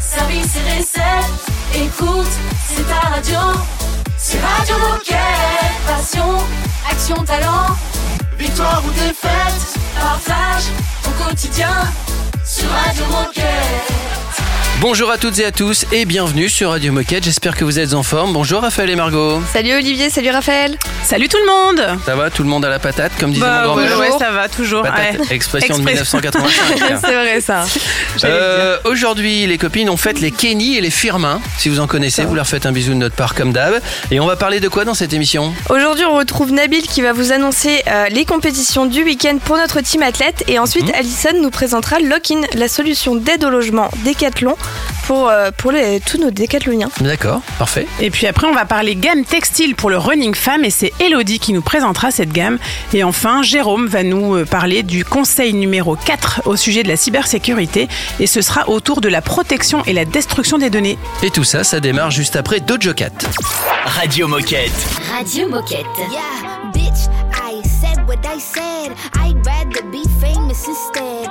Service et recettes, écoute, c'est ta radio. C'est Radio Moquette. Passion, action, talent. Victoire ou défaite, partage au quotidien sur Radio Moquette. Bonjour à toutes et à tous et bienvenue sur Radio Moquette. J'espère que vous êtes en forme. Bonjour Raphaël et Margot. Salut Olivier, salut Raphaël. Salut tout le monde. Ça va Tout le monde à la patate, comme disait Bah, mon ouais, grand-mère ouais, ça va toujours. Patate, ouais. expression de Expression. 1985. C'est vrai ça. Euh, Aujourd'hui, les copines, on fête les Kenny et les Firmin. Si vous en connaissez, vous leur faites un bisou de notre part comme d'hab. Et on va parler de quoi dans cette émission? Aujourd'hui, on retrouve Nabil qui va vous annoncer euh, les compétitions du week-end pour notre team athlète. Et ensuite, Alison nous présentera Lock-in, la solution d'aide au logement Décathlon pour, euh, pour les- tous nos décathloniens. D'accord, parfait. Et puis après, on va parler gamme textile pour le running femme et c'est Elodie qui nous présentera cette gamme. Et enfin, Jérôme va nous euh, parler du conseil numéro 4 au sujet de la cybersécurité et ce sera autour de la protection et la destruction des données. Et tout ça, ça démarre juste après Dojo Cat. Radio Moquette. Radio Moquette. Yeah, bitch, I said what I said. I'd rather be famous instead.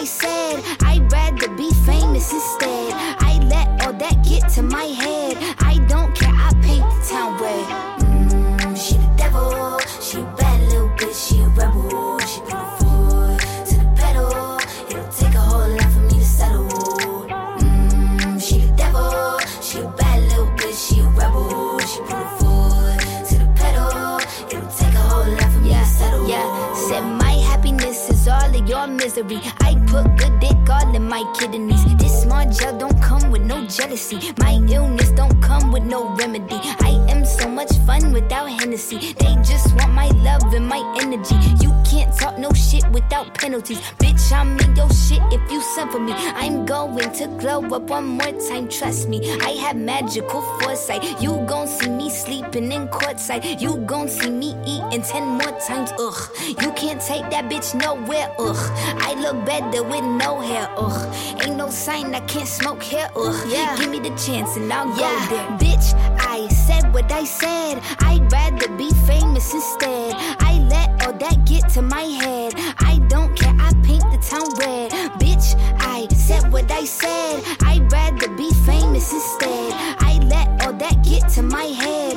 I said. I'd rather be famous instead. I let all that get to my head. I don't care, I paint the town red. Mm, she the devil, she a bad little bitch, she a rebel. She put her foot to the pedal. It'll take a whole lot for me to settle. Mm, she the devil, she a bad little bitch, she a rebel. She put her foot to the pedal. It'll take a whole lot for me to settle. Yeah, said my happiness is all of your misery. I put good dick all in my kidneys. This small gel don't come with no jealousy. My illness don't come with no remedy. I am so much fun without Hennessy. They just want my love and my energy. You can't talk no shit without penalties. Bitch, I'm in your shit if you send for me. I'm going to glow up one more time, trust me. I have magical foresight. You gon' see me sleeping in courtside. You gon' see me eating ten more times, ugh. You can't take that bitch nowhere, ugh. I look better with no hair, ugh. Ain't no sign I can't smoke here, ugh. Yeah. Give me the chance and I'll go there. Bitch, I said what I said. I'd rather be famous instead. I let all that get to my head. I don't care, I paint the town red. Bitch, I said what I said. I'd rather be famous instead. I let all that get to my head.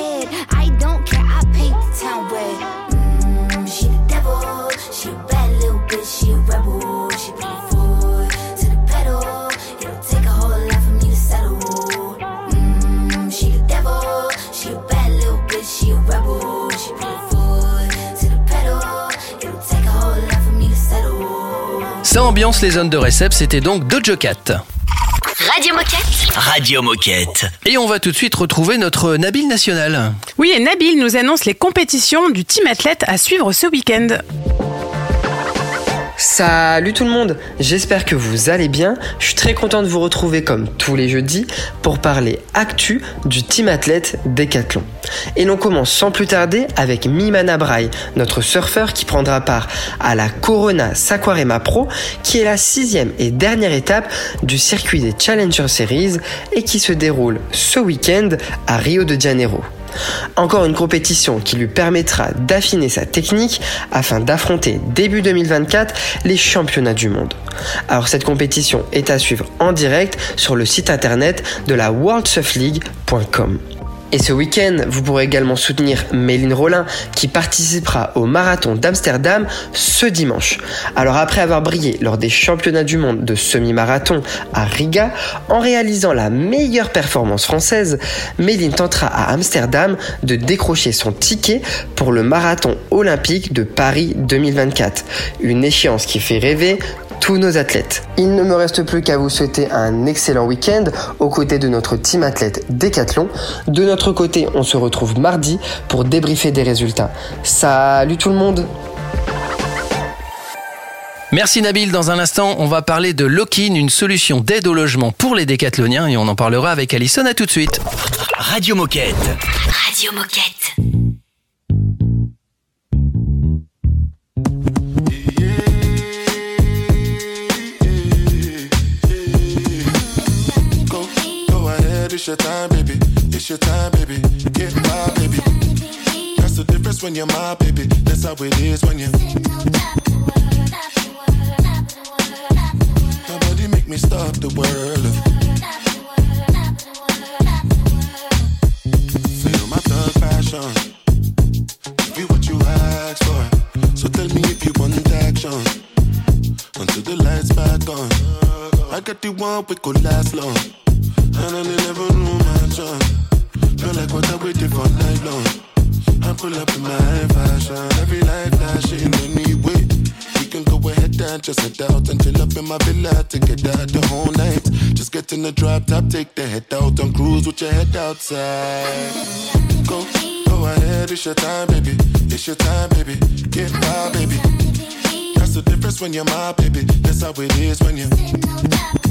Ça ambiance les zones de récep, c'était donc Dojo Cat. Radio Moquette. Radio Moquette. Et on va tout de suite retrouver notre Nabil National. Oui, et Nabil nous annonce les compétitions du team athlète à suivre ce week-end. Salut tout le monde, j'espère que vous allez bien. Je suis très content de vous retrouver comme tous les jeudis pour parler actu du team athlète Décathlon. Et l'on commence sans plus tarder avec Mimana Braille, notre surfeur qui prendra part à la Corona Saquarema Pro, qui est la sixième et dernière étape du circuit des Challenger Series et qui se déroule ce week-end à Rio de Janeiro. Encore une compétition qui lui permettra d'affiner sa technique afin d'affronter début 2024 les championnats du monde. Alors cette compétition est à suivre en direct sur le site internet de la worldsurfleague.com. Et ce week-end, vous pourrez également soutenir Méline Rollin qui participera au marathon d'Amsterdam ce dimanche. Alors après avoir brillé lors des championnats du monde de semi-marathon à Riga, en réalisant la meilleure performance française, Méline tentera à Amsterdam de décrocher son ticket pour le marathon olympique de Paris 2024. Une échéance qui fait rêver tous nos athlètes. Il ne me reste plus qu'à vous souhaiter un excellent week-end aux côtés de notre team athlète Décathlon. De notre côté, on se retrouve mardi pour débriefer des résultats. Salut tout le monde Merci Nabil. Dans un instant, on va parler de Lokin, une solution d'aide au logement pour les décathloniens et on en parlera avec Alison. À tout de suite. Radio Moquette. Radio Moquette. It's your time, baby. It's your time, baby. Get my baby. That's the difference when you're my baby. That's how it is when you. Nobody make me stop the world. Feel my thug passion. Give you what you asked for. So tell me if you want action. Until the lights back on. I got the one we could last long. And I never knew my chance. Feel like what I waited for night long. I pull up in my fashion. Every light flashing anyway. We can go ahead and just head out and chill up in my villa to get out the whole night. Just get in the drop top, take the head out and cruise with your head outside. Go, go ahead, it's your time, baby. It's your time, baby. Get my baby. That's the difference when you're my baby. That's how it is when you.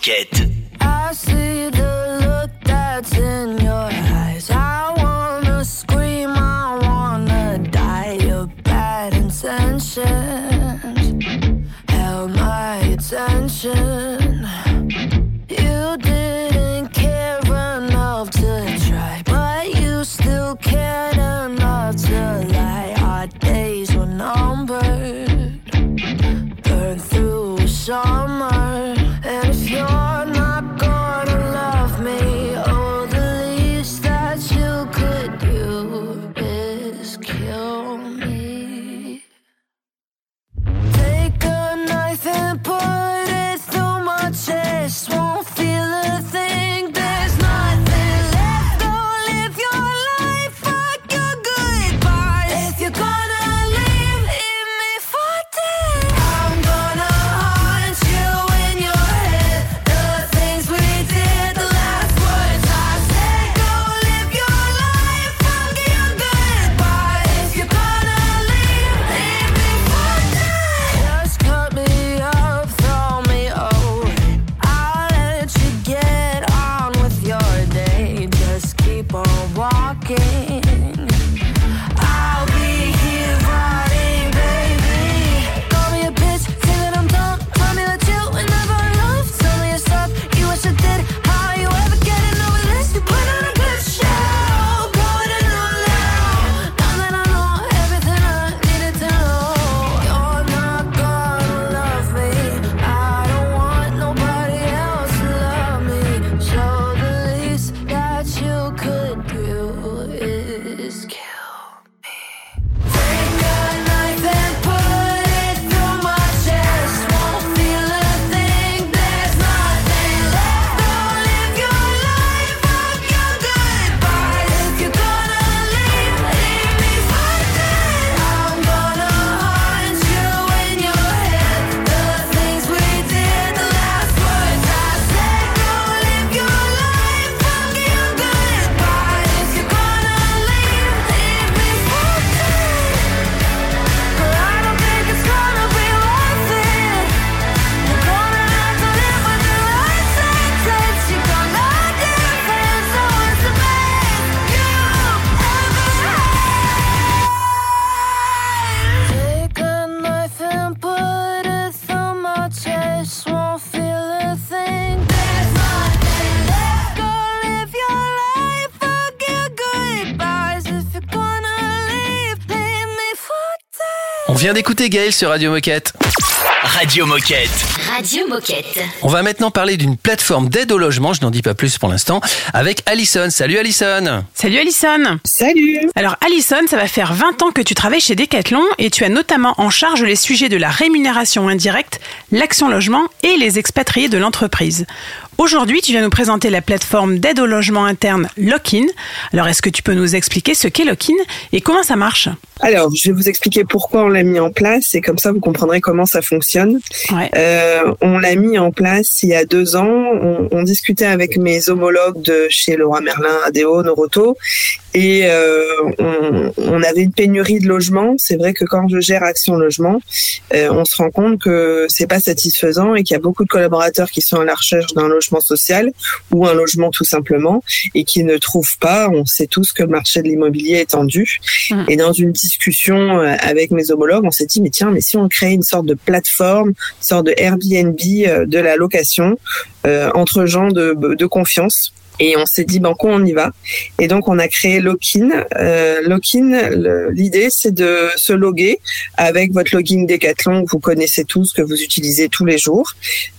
Radio vient d'écouter Gaël sur Radio Moquette. Radio Moquette. Radio Moquette. On va maintenant parler d'une plateforme d'aide au logement, je n'en dis pas plus pour l'instant, avec Alison. Salut Alison Salut Alison Salut Alors Alison, ça va faire 20 ans que tu travailles chez Decathlon et tu as notamment en charge les sujets de la rémunération indirecte, l'action logement et les expatriés de l'entreprise. Aujourd'hui, tu viens nous présenter la plateforme d'aide au logement interne Lockin. Alors, est-ce que tu peux nous expliquer ce qu'est Lockin et comment ça marche? Alors, je vais vous expliquer pourquoi on l'a mis en place et comme ça, vous comprendrez comment ça fonctionne. Ouais. Euh, on l'a mis en place il y a deux ans. On, on discutait avec mes homologues de chez Leroy Merlin, ADO, Noroto, et euh, on, on avait une pénurie de logements. C'est vrai que quand je gère Action Logement, euh, on se rend compte que c'est pas satisfaisant et qu'il y a beaucoup de collaborateurs qui sont à la recherche d'un logement social ou un logement tout simplement et qui ne trouvent pas. On sait tous que le marché de l'immobilier est tendu. Mhm. Et dans une discussion euh, avec mes homologues, on s'est dit mais tiens, mais si on crée une sorte de plateforme, une sorte de Airbnb de la location euh, entre gens de, de confiance. Et on s'est dit, banco, on y va. Et donc, on a créé Lockin. Euh, Lockin, le- l'idée, c'est de se loguer avec votre login Decathlon que vous connaissez tous, que vous utilisez tous les jours,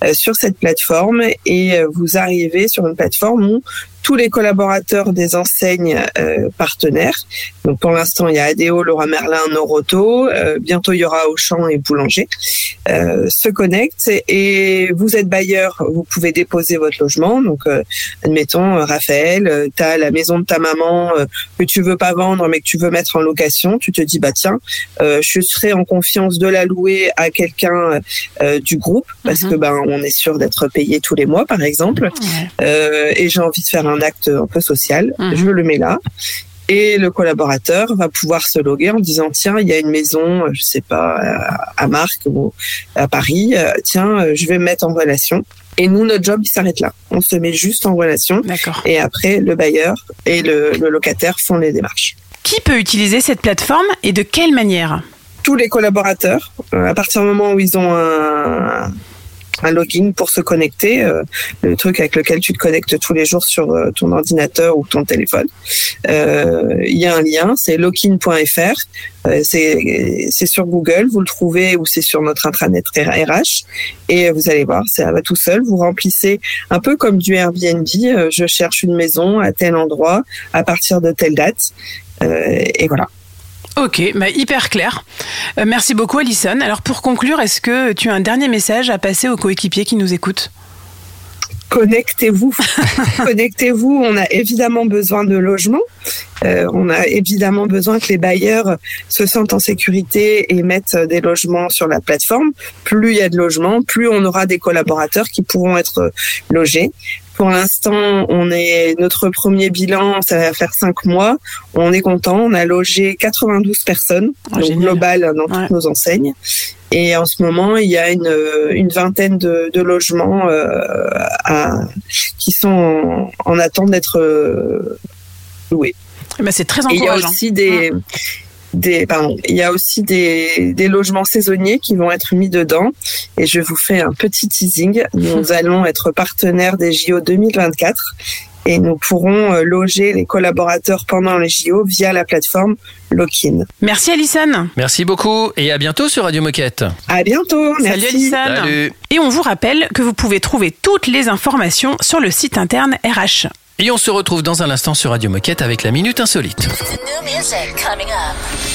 euh, sur cette plateforme. Et euh, vous arrivez sur une plateforme où tous les collaborateurs des enseignes euh, partenaires, donc pour l'instant il y a ADO, Laura Merlin, Noroto, euh, bientôt il y aura Auchan et Boulanger, euh, se connectent et vous êtes bailleur, vous pouvez déposer votre logement. Donc euh, admettons euh, Raphaël, tu as la maison de ta maman euh, que tu veux pas vendre mais que tu veux mettre en location, tu te dis bah tiens, euh, je serai en confiance de la louer à quelqu'un euh, du groupe parce Mhm. que ben on est sûr d'être payé tous les mois par exemple. Euh, et j'ai envie de faire un acte un peu social, Mhm. je le mets là. Et le collaborateur va pouvoir se loguer en disant tiens il y a une maison je sais pas à- Marc ou à Paris. Tiens je vais me mettre en relation. Et nous notre job il s'arrête là. On se met juste en relation. D'accord. et après le bailleur et le, le locataire font les démarches. Qui peut utiliser cette plateforme et de quelle manière? Tous les collaborateurs, euh, à partir du moment où ils ont un, un login pour se connecter, euh, le truc avec lequel tu te connectes tous les jours sur euh, ton ordinateur ou ton téléphone, euh, il y a un lien, c'est login.fr, euh, c'est sur Google, vous le trouvez ou c'est sur notre intranet RH et vous allez voir, ça va tout seul, vous remplissez un peu comme du Airbnb, euh, je cherche une maison à tel endroit à partir de telle date. Et voilà. Ok, bah hyper clair. Euh, merci beaucoup Alison. Alors pour conclure, est-ce que tu as un dernier message à passer aux coéquipiers qui nous écoutent? Connectez-vous. connectez-vous. On a évidemment besoin de logements. Euh, on a évidemment besoin que les bailleurs se sentent en sécurité et mettent des logements sur la plateforme. Plus il y a de logements, plus on aura des collaborateurs qui pourront être logés. Pour l'instant, on est notre premier bilan, ça va faire cinq mois. On est content. On a logé 92 personnes, Ah, donc global dans toutes nos enseignes. Et en ce moment, il y a une, une vingtaine de, de logements euh, à- qui sont en, en attente d'être euh, loués. Eh ben, C'est très Et il y a encourageant. aussi des, des, pardon, il y a aussi des, des logements saisonniers qui vont être mis dedans. Et je vous fais un petit teasing. Nous allons être partenaires des JO 2024 et nous pourrons euh, loger les collaborateurs pendant les JO via la plateforme Lockin. Merci Alison. Merci beaucoup et à bientôt sur Radio Moquette. À bientôt. Salut Merci. Alison. Salut. Et on vous rappelle que vous pouvez trouver toutes les informations sur le site interne RH. Et on se retrouve dans un instant sur Radio Moquette avec la Minute Insolite.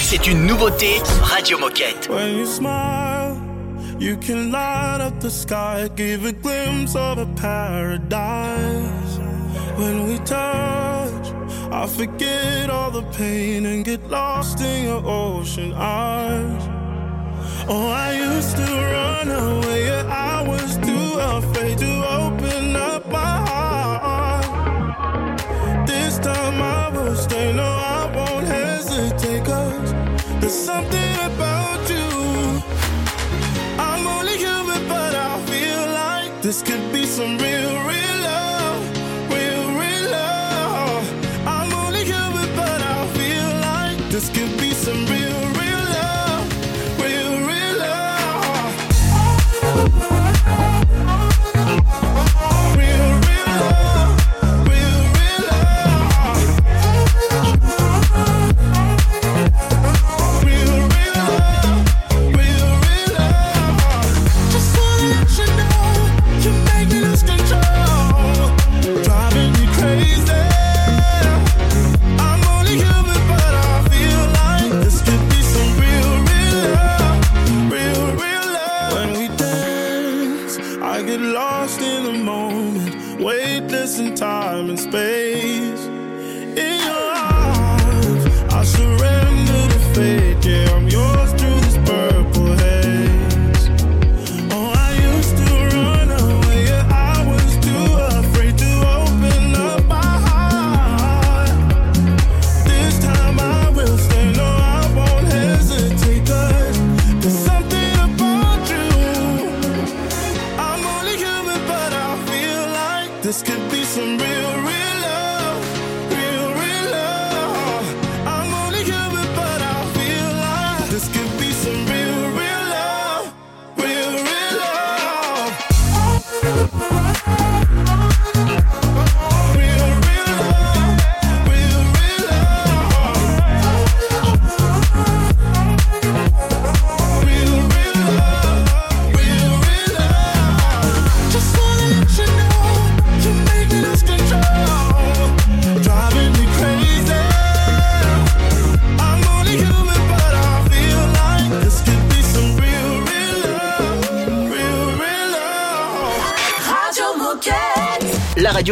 C'est une nouveauté Radio Moquette. When you smile, you can light up the sky, give a glimpse of a paradise. When we touch, I forget all the pain and get lost in your ocean eyes. Oh, I used to run away, I was too afraid to open up my heart. This time I won't hesitate, cause there's something about you. I'm only human, but I feel like this could be some real, real love. Real, real love. I'm only human, but I feel like this could be In time.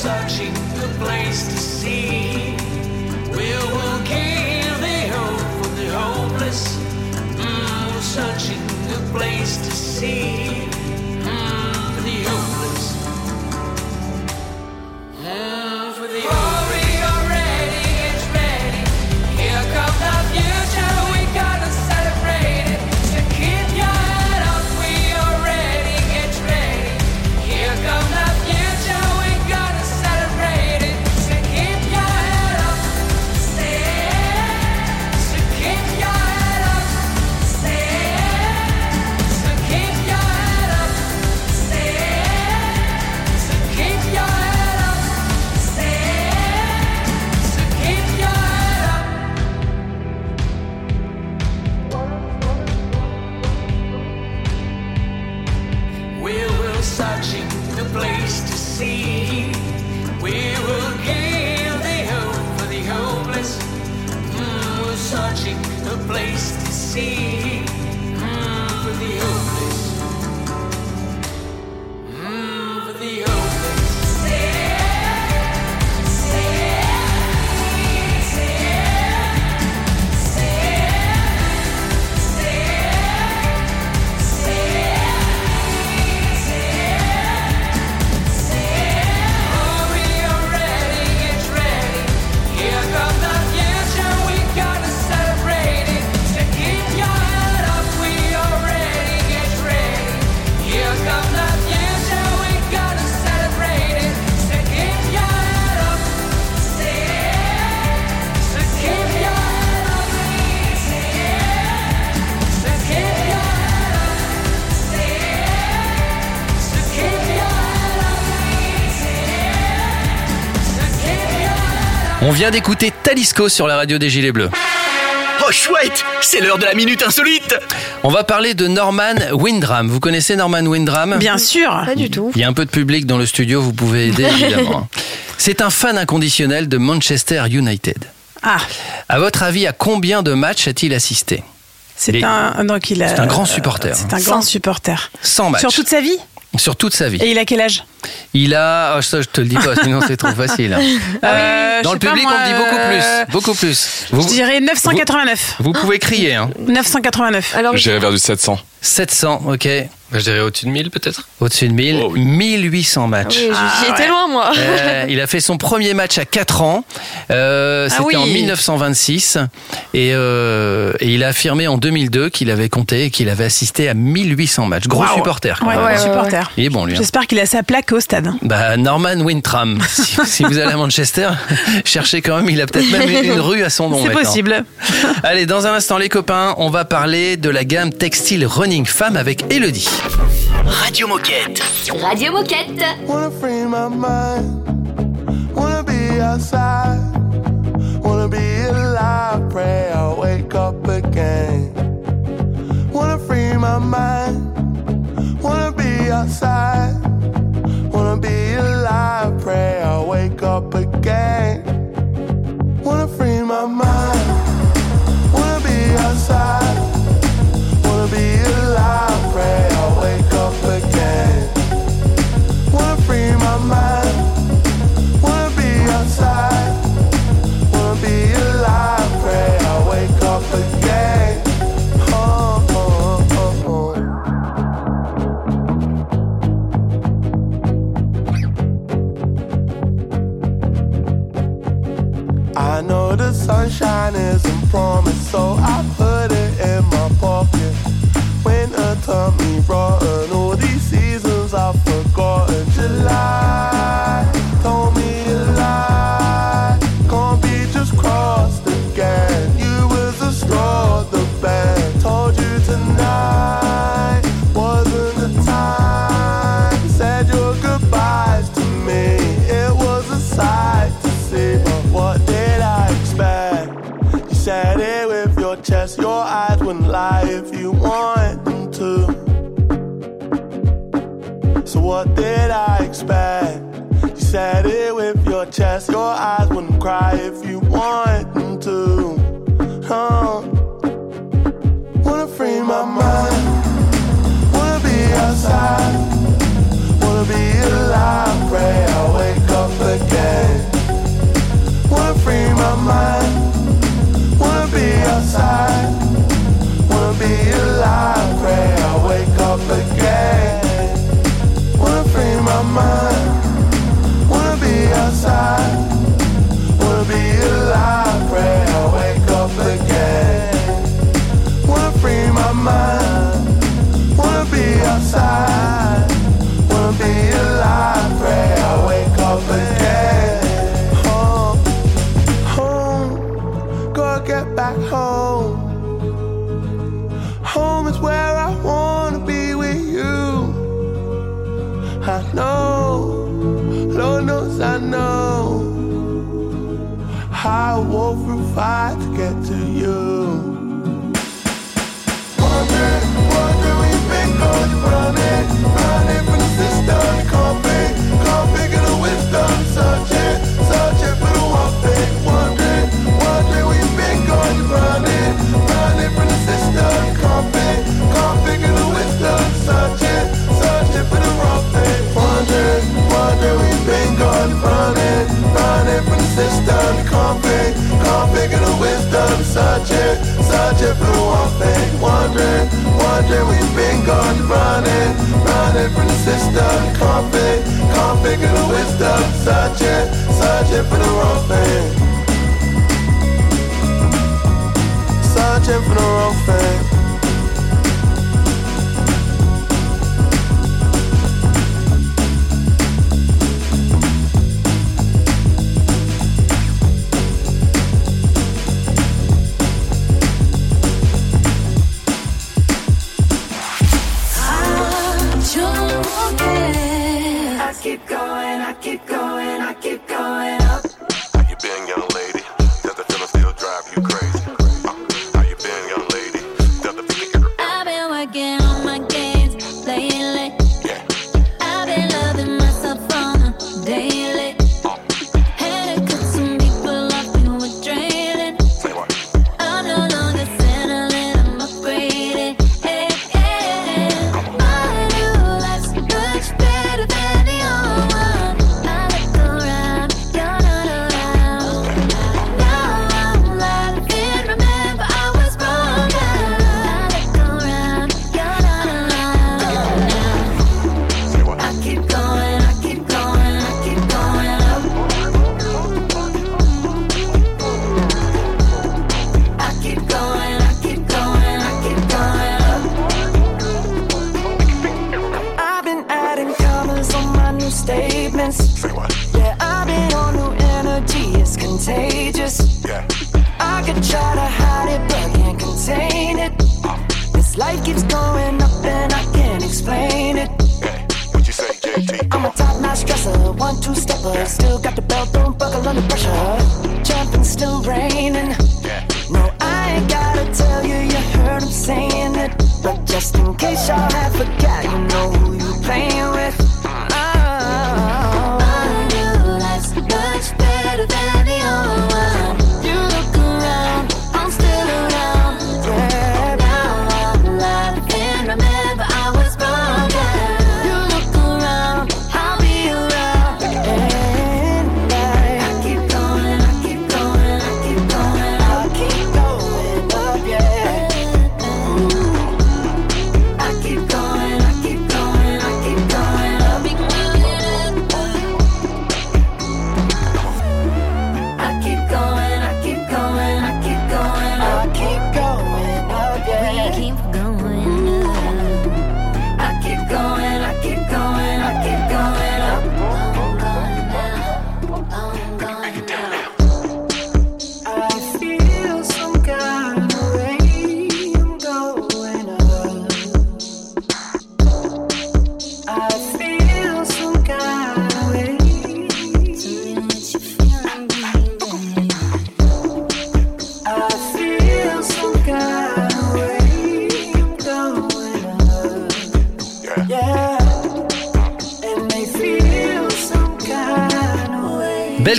Searching the place to see. We're, we'll give the hope for the hopeless. Mm, searching the place to see. On vient d'écouter Talisco sur la radio des Gilets Bleus. Oh chouette, c'est l'heure de la minute insolite. On va parler de Norman Windram. Vous connaissez Norman Windram? Bien sûr. Pas du tout. Il y a un peu de public dans le studio, vous pouvez aider évidemment. C'est un fan inconditionnel de Manchester United. Ah, À votre avis, à combien de matchs a-t-il assisté? C'est Les- un, donc il a- C'est un grand supporter. C'est un grand supporter. 100 matchs. Sur toute sa vie? Sur toute sa vie. Et il a quel âge? Il a. oh, ça, je te le dis pas, sinon c'est trop facile. Euh, Dans le public, moi, on dit beaucoup euh, plus. Beaucoup plus. Vous, Je dirais 989. vous pouvez crier. Hein. 989. Alors, J'irai vers du 700. 700, ok. Je dirais au-dessus de 1000 peut-être. Au-dessus de 1000. 1800 matchs. oui, Ah, j'y étais loin, moi. Euh, il a fait son premier match à 4 ans. Euh, Ah C'était oui. en 1926. Et, euh, et il a affirmé en 2002 qu'il avait compté et qu'il avait assisté à 1800 matchs. Gros supporter. quand Ouais, même. ouais, ouais, supporter. Il est bon, lui. hein. J'espère qu'il a sa plaque au stade. Bah, Norman Wintram. si, vous allez à Manchester, cherchez quand même, il a peut-être même une rue à son nom. C'est possible. allez, dans un instant, les copains, on va parler de la gamme textile Running Femme avec Elodie. Radio Moquette. Radio Moquette. Wanna free my mind. Wanna be outside. Wanna be alive. Pray I'll wake up again. Wanna free my mind. Wanna be outside. my mind. config, config the wisdom, searching, searching for the blue thing. Wondering, wondering, we've been gone running, running from the system. Config, config the wisdom, searching, searching for the wrong thing. Searching for the wrong thing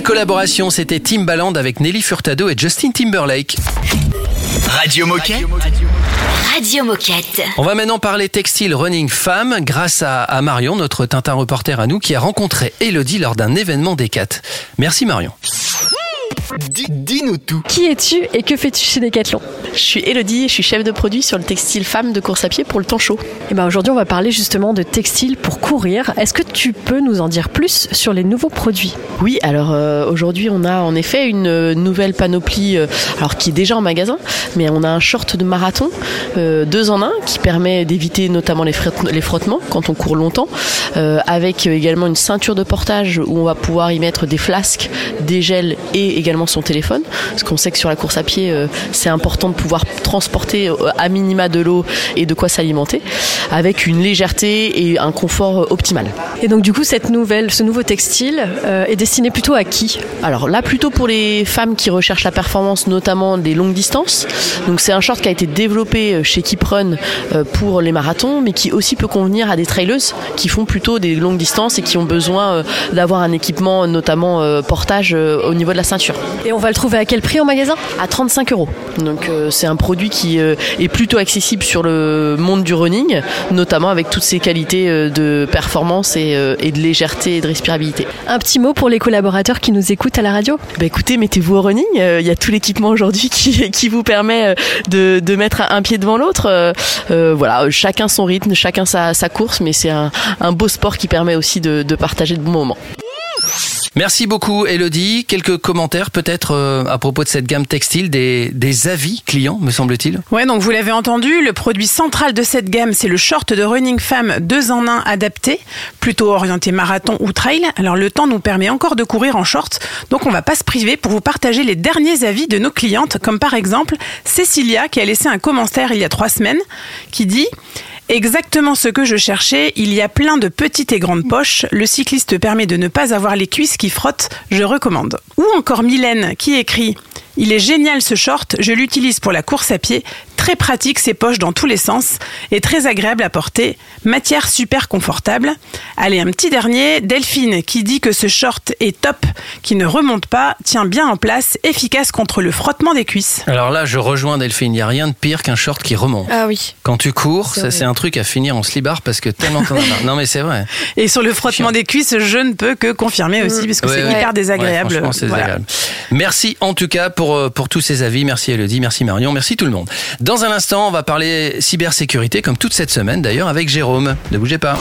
Belle collaboration, c'était Timbaland avec Nelly Furtado et Justin Timberlake. Radio Moquette. Radio Moquette. On va maintenant parler textile running femme grâce à, à Marion, notre Tintin reporter à nous, qui a rencontré Elodie lors d'un événement Decat. Merci Marion. Dis-nous tout. Qui es-tu et que fais-tu chez Decathlon Je suis Elodie et je suis chef de produit sur le textile femme de course à pied pour le temps chaud. Et ben aujourd'hui, on va parler justement de textile pour courir. Est-ce que tu peux nous en dire plus sur les nouveaux produits? Oui, alors euh, aujourd'hui on a en effet une euh, nouvelle panoplie, euh, alors qui est déjà en magasin, mais on a un short de marathon euh, deux en un qui permet d'éviter notamment les, frott- les frottements quand on court longtemps, euh, avec également une ceinture de portage où on va pouvoir y mettre des flasques, des gels et également son téléphone, parce qu'on sait que sur la course à pied euh, c'est important de pouvoir transporter euh, à minima de l'eau et de quoi s'alimenter, avec une légèreté et un confort euh, optimal. Et donc du coup, cette nouvelle, ce nouveau textile est destiné plutôt à qui? Alors là, plutôt pour les femmes qui recherchent la performance, notamment des longues distances. Donc c'est un short qui a été développé chez Kiprun euh, pour les marathons, mais qui aussi peut convenir à des traileuses qui font plutôt des longues distances et qui ont besoin d'avoir un équipement, notamment portage au niveau de la ceinture. Et on va le trouver à quel prix en magasin? À 35 euros. Donc euh, c'est un produit qui euh, est plutôt accessible sur le monde du running, notamment avec toutes ses qualités euh, de performance et, euh, et de légèreté et de respirabilité. Un petit mot pour les collaborateurs qui nous écoutent à la radio? Bah écoutez, mettez-vous au running. euh, Il y a tout l'équipement aujourd'hui qui, qui vous permet de, de mettre un pied devant l'autre. Voilà, chacun son rythme, chacun sa, sa course, mais c'est un, un beau sport qui permet aussi de, de partager de bons moments. Merci beaucoup Elodie. Quelques commentaires peut-être euh, à propos de cette gamme textile, des, des avis clients me semble-t-il Ouais, donc vous l'avez entendu, le produit central de cette gamme, c'est le short de running femme 2 en 1 adapté, plutôt orienté marathon ou trail. Alors le temps nous permet encore de courir en short, donc on va pas se priver pour vous partager les derniers avis de nos clientes, comme par exemple Cécilia qui a laissé un commentaire il y a trois semaines qui dit Exactement ce que je cherchais, il y a plein de petites et grandes poches, le cycliste permet de ne pas avoir les cuisses qui frottent, je recommande. Ou encore Mylène qui écrit Il est génial ce short, je l'utilise pour la course à pied, très pratique ses poches dans tous les sens et très agréable à porter, matière super confortable. Allez, un petit dernier, Delphine qui dit que ce short est top, qui ne remonte pas, tient bien en place, efficace contre le frottement des cuisses. Alors là, je rejoins Delphine, il n'y a rien de pire qu'un short qui remonte. Ah oui. Quand tu cours, C'est ça c'est un truc à finir en slibard parce que tellement t'en as marre. Non mais c'est vrai. Et sur le frottement des cuisses, je ne peux que confirmer aussi, parce que Ouais, c'est ouais. hyper désagréable. Ouais, franchement, c'est Voilà. désagréable. Merci en tout cas pour, euh, pour tous ces avis. Merci Elodie, merci Marion, merci tout le monde. Dans un instant, on va parler cybersécurité, comme toute cette semaine d'ailleurs, avec Jérôme. Ne bougez pas.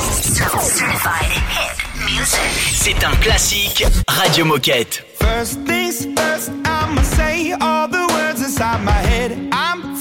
C'est un classique Radio Moquette. First things first, I'ma say all the words inside my head. I'm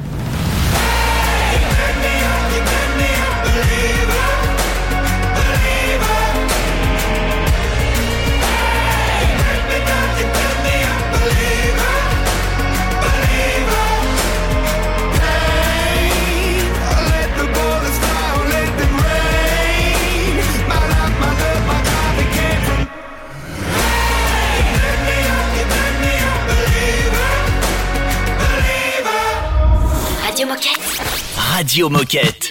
Radio Moquette.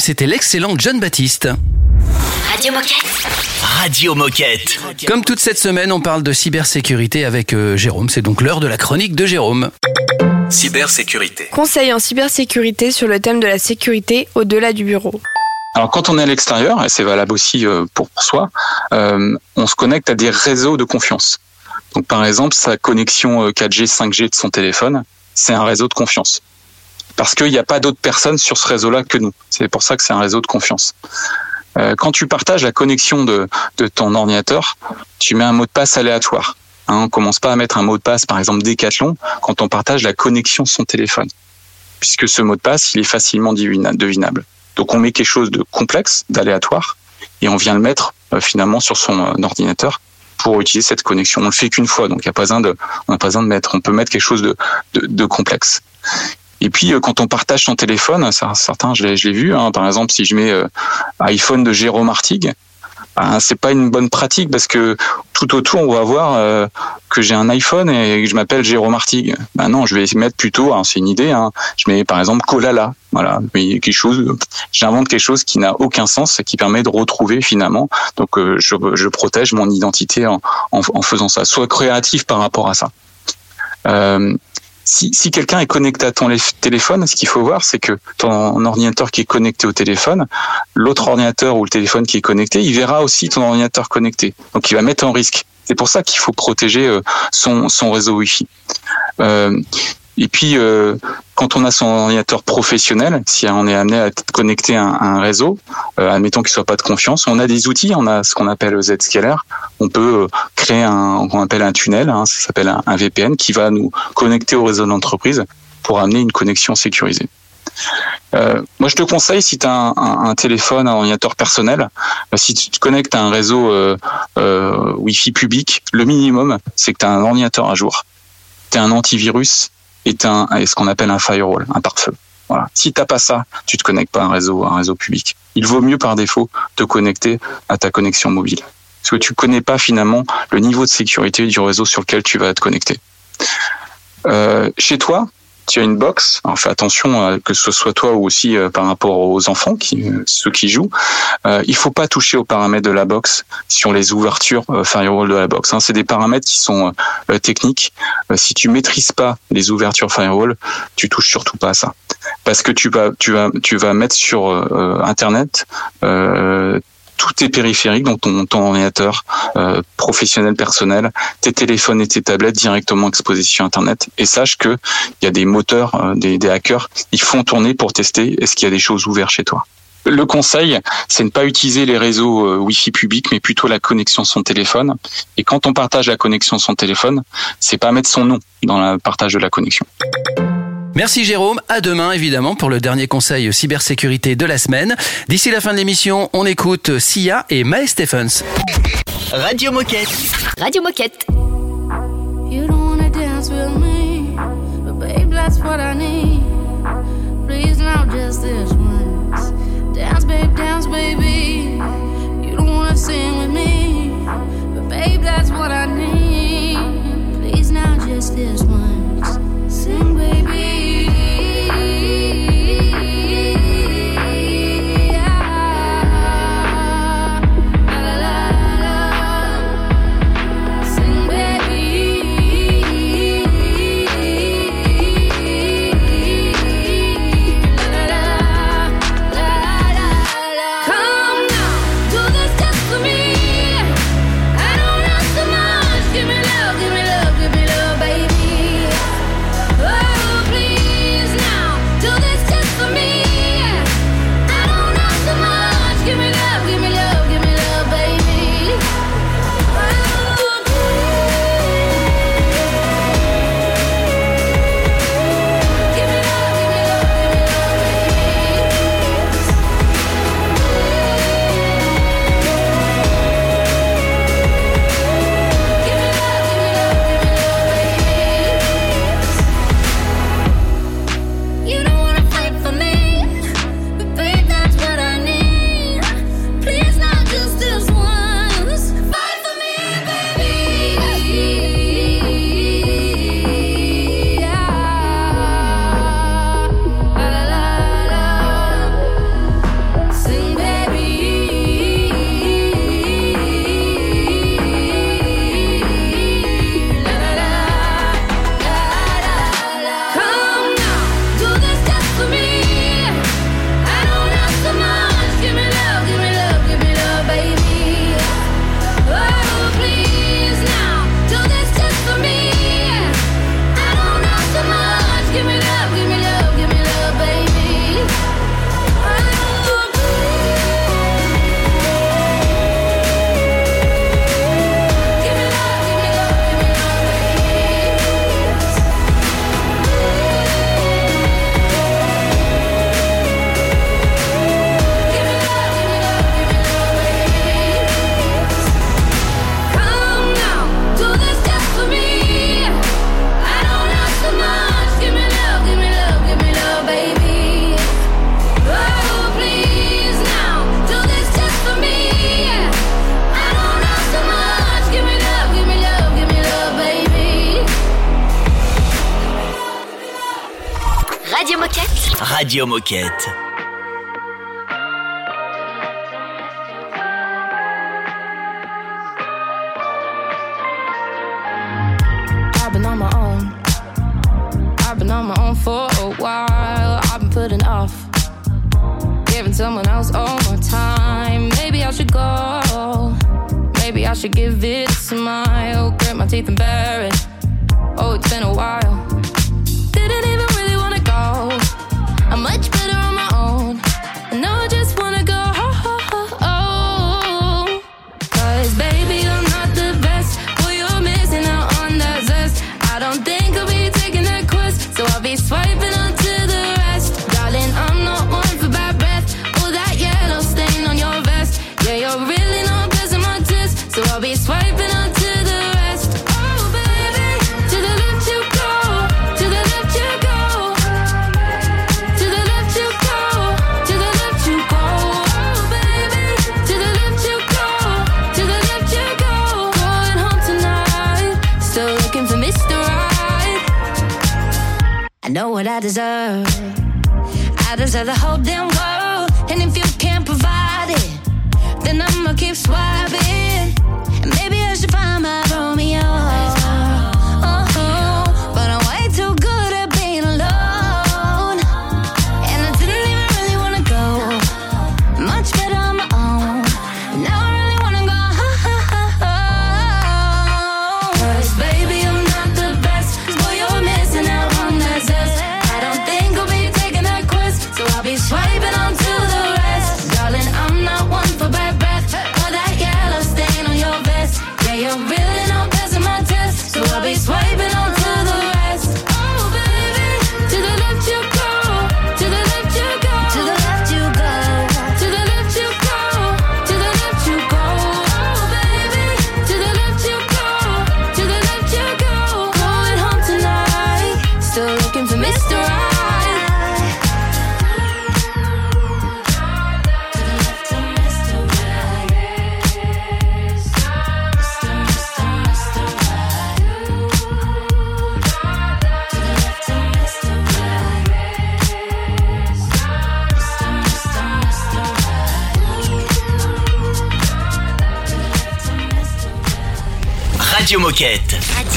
C'était l'excellent John Baptiste. Radio Moquette. Radio Moquette. Comme toute cette semaine, on parle de cybersécurité avec euh, Jérôme. C'est donc l'heure de la chronique de Jérôme. Cybersécurité. Conseil en cybersécurité sur le thème de la sécurité au-delà du bureau. Alors quand on est à l'extérieur, et c'est valable aussi euh, pour, soi, euh, on se connecte à des réseaux de confiance. Donc par exemple, sa connexion euh, 4G, 5G de son téléphone, c'est un réseau de confiance. Parce qu'il n'y a pas d'autres personnes sur ce réseau-là que nous. C'est pour ça que c'est un réseau de confiance. Euh, quand tu partages la connexion de, ton ordinateur, tu mets un mot de passe aléatoire. Hein, on commence pas à mettre un mot de passe, par exemple Decathlon, quand on partage la connexion de son téléphone, puisque ce mot de passe, il est facilement devinable. Donc on met quelque chose de complexe, d'aléatoire, et on vient le mettre euh, finalement sur son euh, ordinateur pour utiliser cette connexion. On le fait qu'une fois, donc il n'y a pas besoin de, on mettre. On peut mettre quelque chose de complexe. Et puis euh, quand on partage son téléphone, certains, je l'ai, vu. hein, par exemple, si je mets euh, iPhone de Jérôme Artigue, ben, c'est pas une bonne pratique parce que tout autour on va voir euh, que j'ai un iPhone et que je m'appelle Jérôme Artigue. Ben non, je vais mettre plutôt, hein, c'est une idée, hein, je mets par exemple Kolala, voilà, mais quelque chose, j'invente quelque chose qui n'a aucun sens et qui permet de retrouver finalement. Donc euh, je, je protège mon identité en, en, en faisant ça. Sois créatif par rapport à ça. Euh, si, si quelqu'un est connecté à ton téléphone, ce qu'il faut voir, c'est que ton ordinateur qui est connecté au téléphone, l'autre ordinateur ou le téléphone qui est connecté, il verra aussi ton ordinateur connecté. Donc il va mettre en risque. C'est pour ça qu'il faut protéger euh, son, son réseau Wi-Fi. Euh, et puis, euh, quand on a son ordinateur professionnel, si on est amené à être connecté à un, réseau, euh, admettons qu'il soit pas de confiance, on a des outils, on a ce qu'on appelle Zscaler. On peut euh, créer un, qu'on appelle un tunnel, hein, ça s'appelle un, VPN, qui va nous connecter au réseau d'entreprise pour amener une connexion sécurisée. Euh, moi, je te conseille, si tu as un téléphone, un ordinateur personnel, euh, si tu te connectes à un réseau euh, euh, Wi-Fi public, le minimum, c'est que tu as un ordinateur à jour, tu as un antivirus as un, et ce qu'on appelle un firewall, un pare-feu. Voilà. Si t'as pas ça, tu te connectes pas à un réseau, un réseau public. Il vaut mieux par défaut te connecter à ta connexion mobile, parce que tu connais pas finalement le niveau de sécurité du réseau sur lequel tu vas te connecter. Euh, chez toi, tu as une box. Alors fais attention euh, que ce soit toi ou aussi euh, par rapport aux enfants, qui, euh, ceux qui jouent. Il faut pas toucher aux paramètres de la box sur les ouvertures firewall de la box. hein. C'est des paramètres qui sont techniques. Si tu maîtrises pas les ouvertures firewall, tu touches surtout pas à ça, parce que tu vas tu vas tu vas mettre sur internet tous tes périphériques, donc ton, ton ordinateur euh, professionnel, personnel, tes téléphones et tes tablettes directement exposés sur Internet. Et sache que il y a des moteurs, euh, des, hackers, ils font tourner pour tester est-ce qu'il y a des choses ouvertes chez toi. Le conseil, c'est ne pas utiliser les réseaux euh, Wi-Fi publics, mais plutôt la connexion son téléphone. Et quand on partage la connexion son téléphone, c'est pas mettre son nom dans le partage de la connexion. Merci Jérôme, à demain évidemment pour le dernier conseil cybersécurité de la semaine. D'ici la fin de l'émission, on écoute Sia et Mae Stephens. Radio Moquette. Radio Moquette. You don't wanna dance with me, but babe, that's what I need. Please now, just this once. Dance, babe, dance, baby. You don't wanna sing with me, but babe, that's what I need. Please now, just this once. Radio Moquette. I've been on my own. I've been on my own for a while. I've been putting off giving someone else all my time. Maybe I should go. Maybe I should give it a smile. Grit my teeth and bear it. Oh, it's been a while. What I deserve. I deserve the whole damn world. And if you can't provide it, then I'ma keep swiping. Radio Moquette.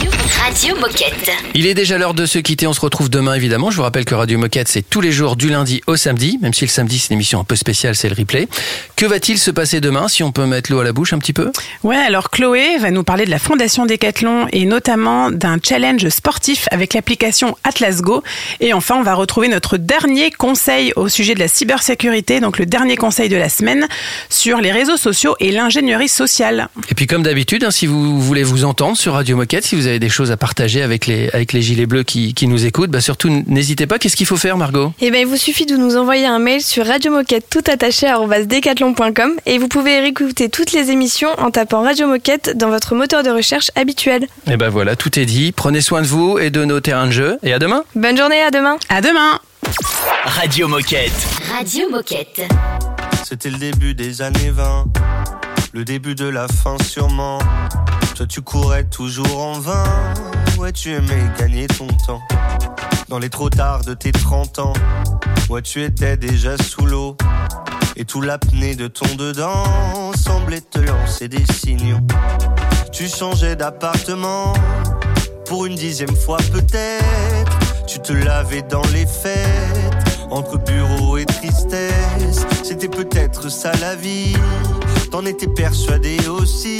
Radio, Moquette. Il est déjà l'heure de se quitter. On se retrouve demain, évidemment. Je vous rappelle que Radio Moquette, c'est tous les jours du lundi au samedi. Même si le samedi, c'est une émission un peu spéciale, c'est le replay. Que va-t-il se passer demain si on peut mettre l'eau à la bouche un petit peu? Ouais, alors Chloé va nous parler de la Fondation Décathlon et notamment d'un challenge sportif avec l'application Atlas Go. Et enfin, on va retrouver notre dernier conseil au sujet de la cybersécurité, donc le dernier conseil de la semaine sur les réseaux sociaux et l'ingénierie sociale. Et puis, comme d'habitude, hein, si vous voulez vous entendre sur Radio Moquette, si vous avez des choses à partager avec les, avec les gilets bleus qui, qui nous écoutent, bah surtout n'hésitez pas. Qu'est-ce qu'il faut faire, Margot? Eh bien, il vous suffit de nous envoyer un mail sur radiomoquette tout attaché decathlon.com et vous pouvez réécouter toutes les émissions en tapant Radio Moquette dans votre moteur de recherche habituel. Et ben voilà, tout est dit. Prenez soin de vous et de nos terrains de jeu. Et à demain. Bonne journée, à demain. À demain. Radio Moquette. Radio Moquette. C'était le début des années 20, le début de la fin sûrement. Toi tu courais toujours en vain, ouais tu aimais gagner ton temps. Dans les trop tard de tes 30 ans, ouais tu étais déjà sous l'eau. Et tout l'apnée de ton dedans semblait te lancer des signaux. Tu changeais d'appartement, pour une dixième fois peut-être. Tu te lavais dans les fêtes, entre bureau et tristesse. C'était peut-être ça la vie, t'en étais persuadé aussi.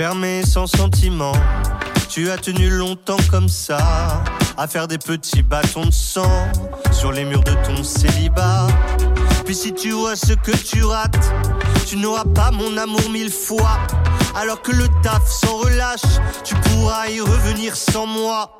fermé sans sentiment. Tu as tenu longtemps comme ça, à faire des petits bâtons de sang sur les murs de ton célibat. Puis si tu vois ce que tu rates, tu n'auras pas mon amour mille fois. Alors que le taf s'en relâche, tu pourras y revenir sans moi.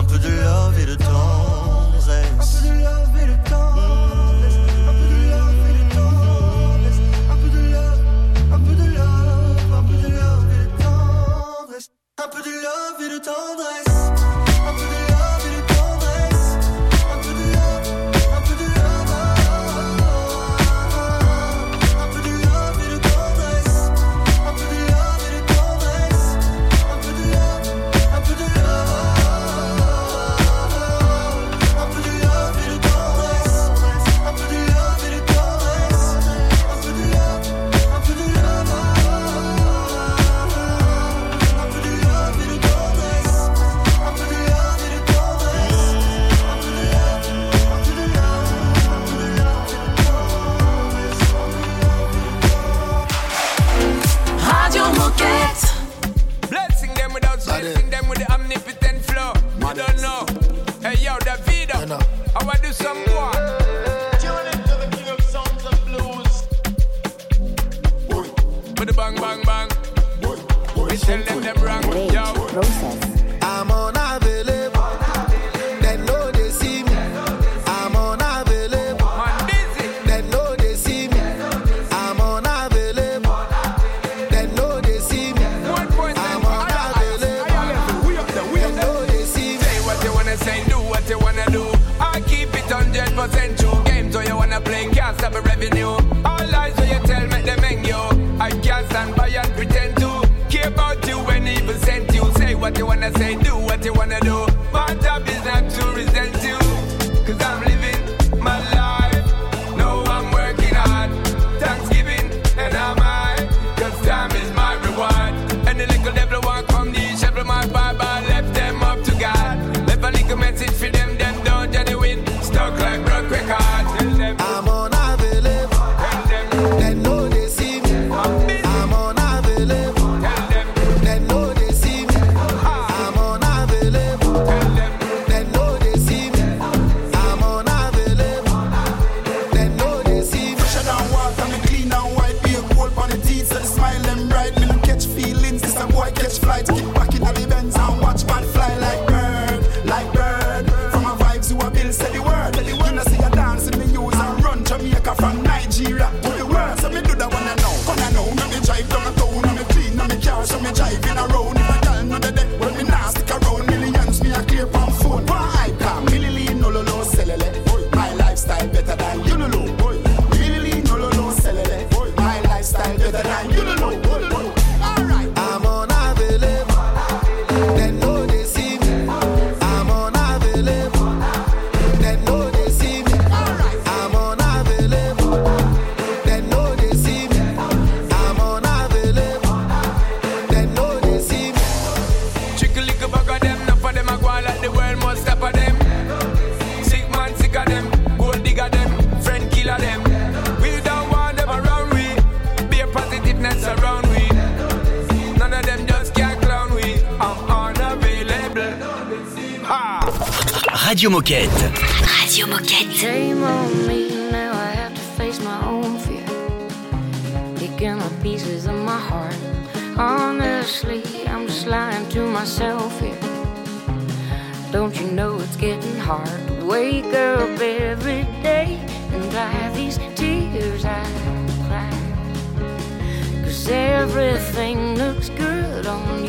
un peu de love et de temps. Radio Moquette. Radio Moquette. Shame on me, now I have to face my own fear. Picking up pieces of my heart. Honestly, I'm just lying to myself here. Don't you know it's getting hard to wake up every day and dry these tears I cry? Cause everything looks good on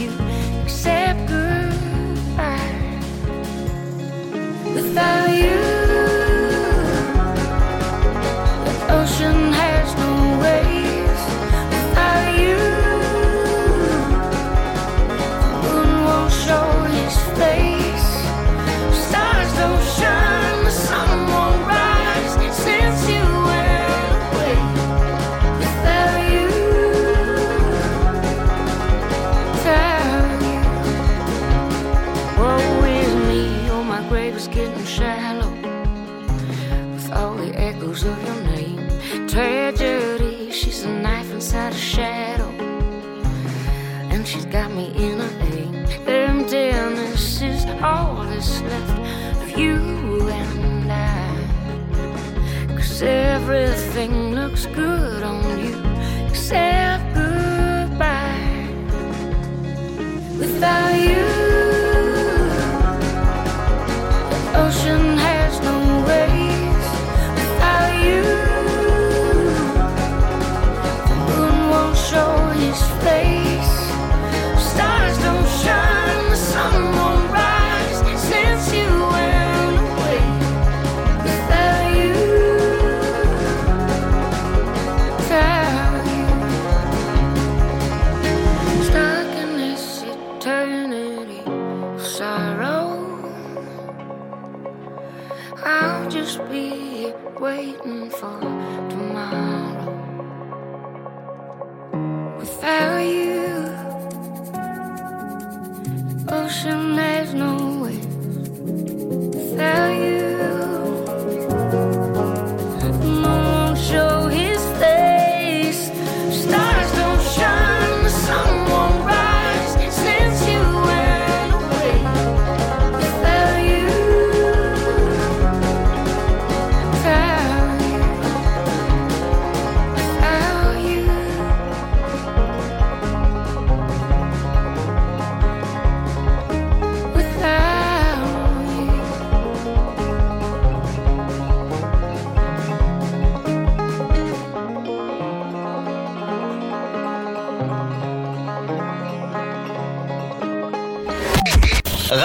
got me in a hang. Them this is all that's left of you and I. Cause everything looks good on you except goodbye. Without you, the ocean.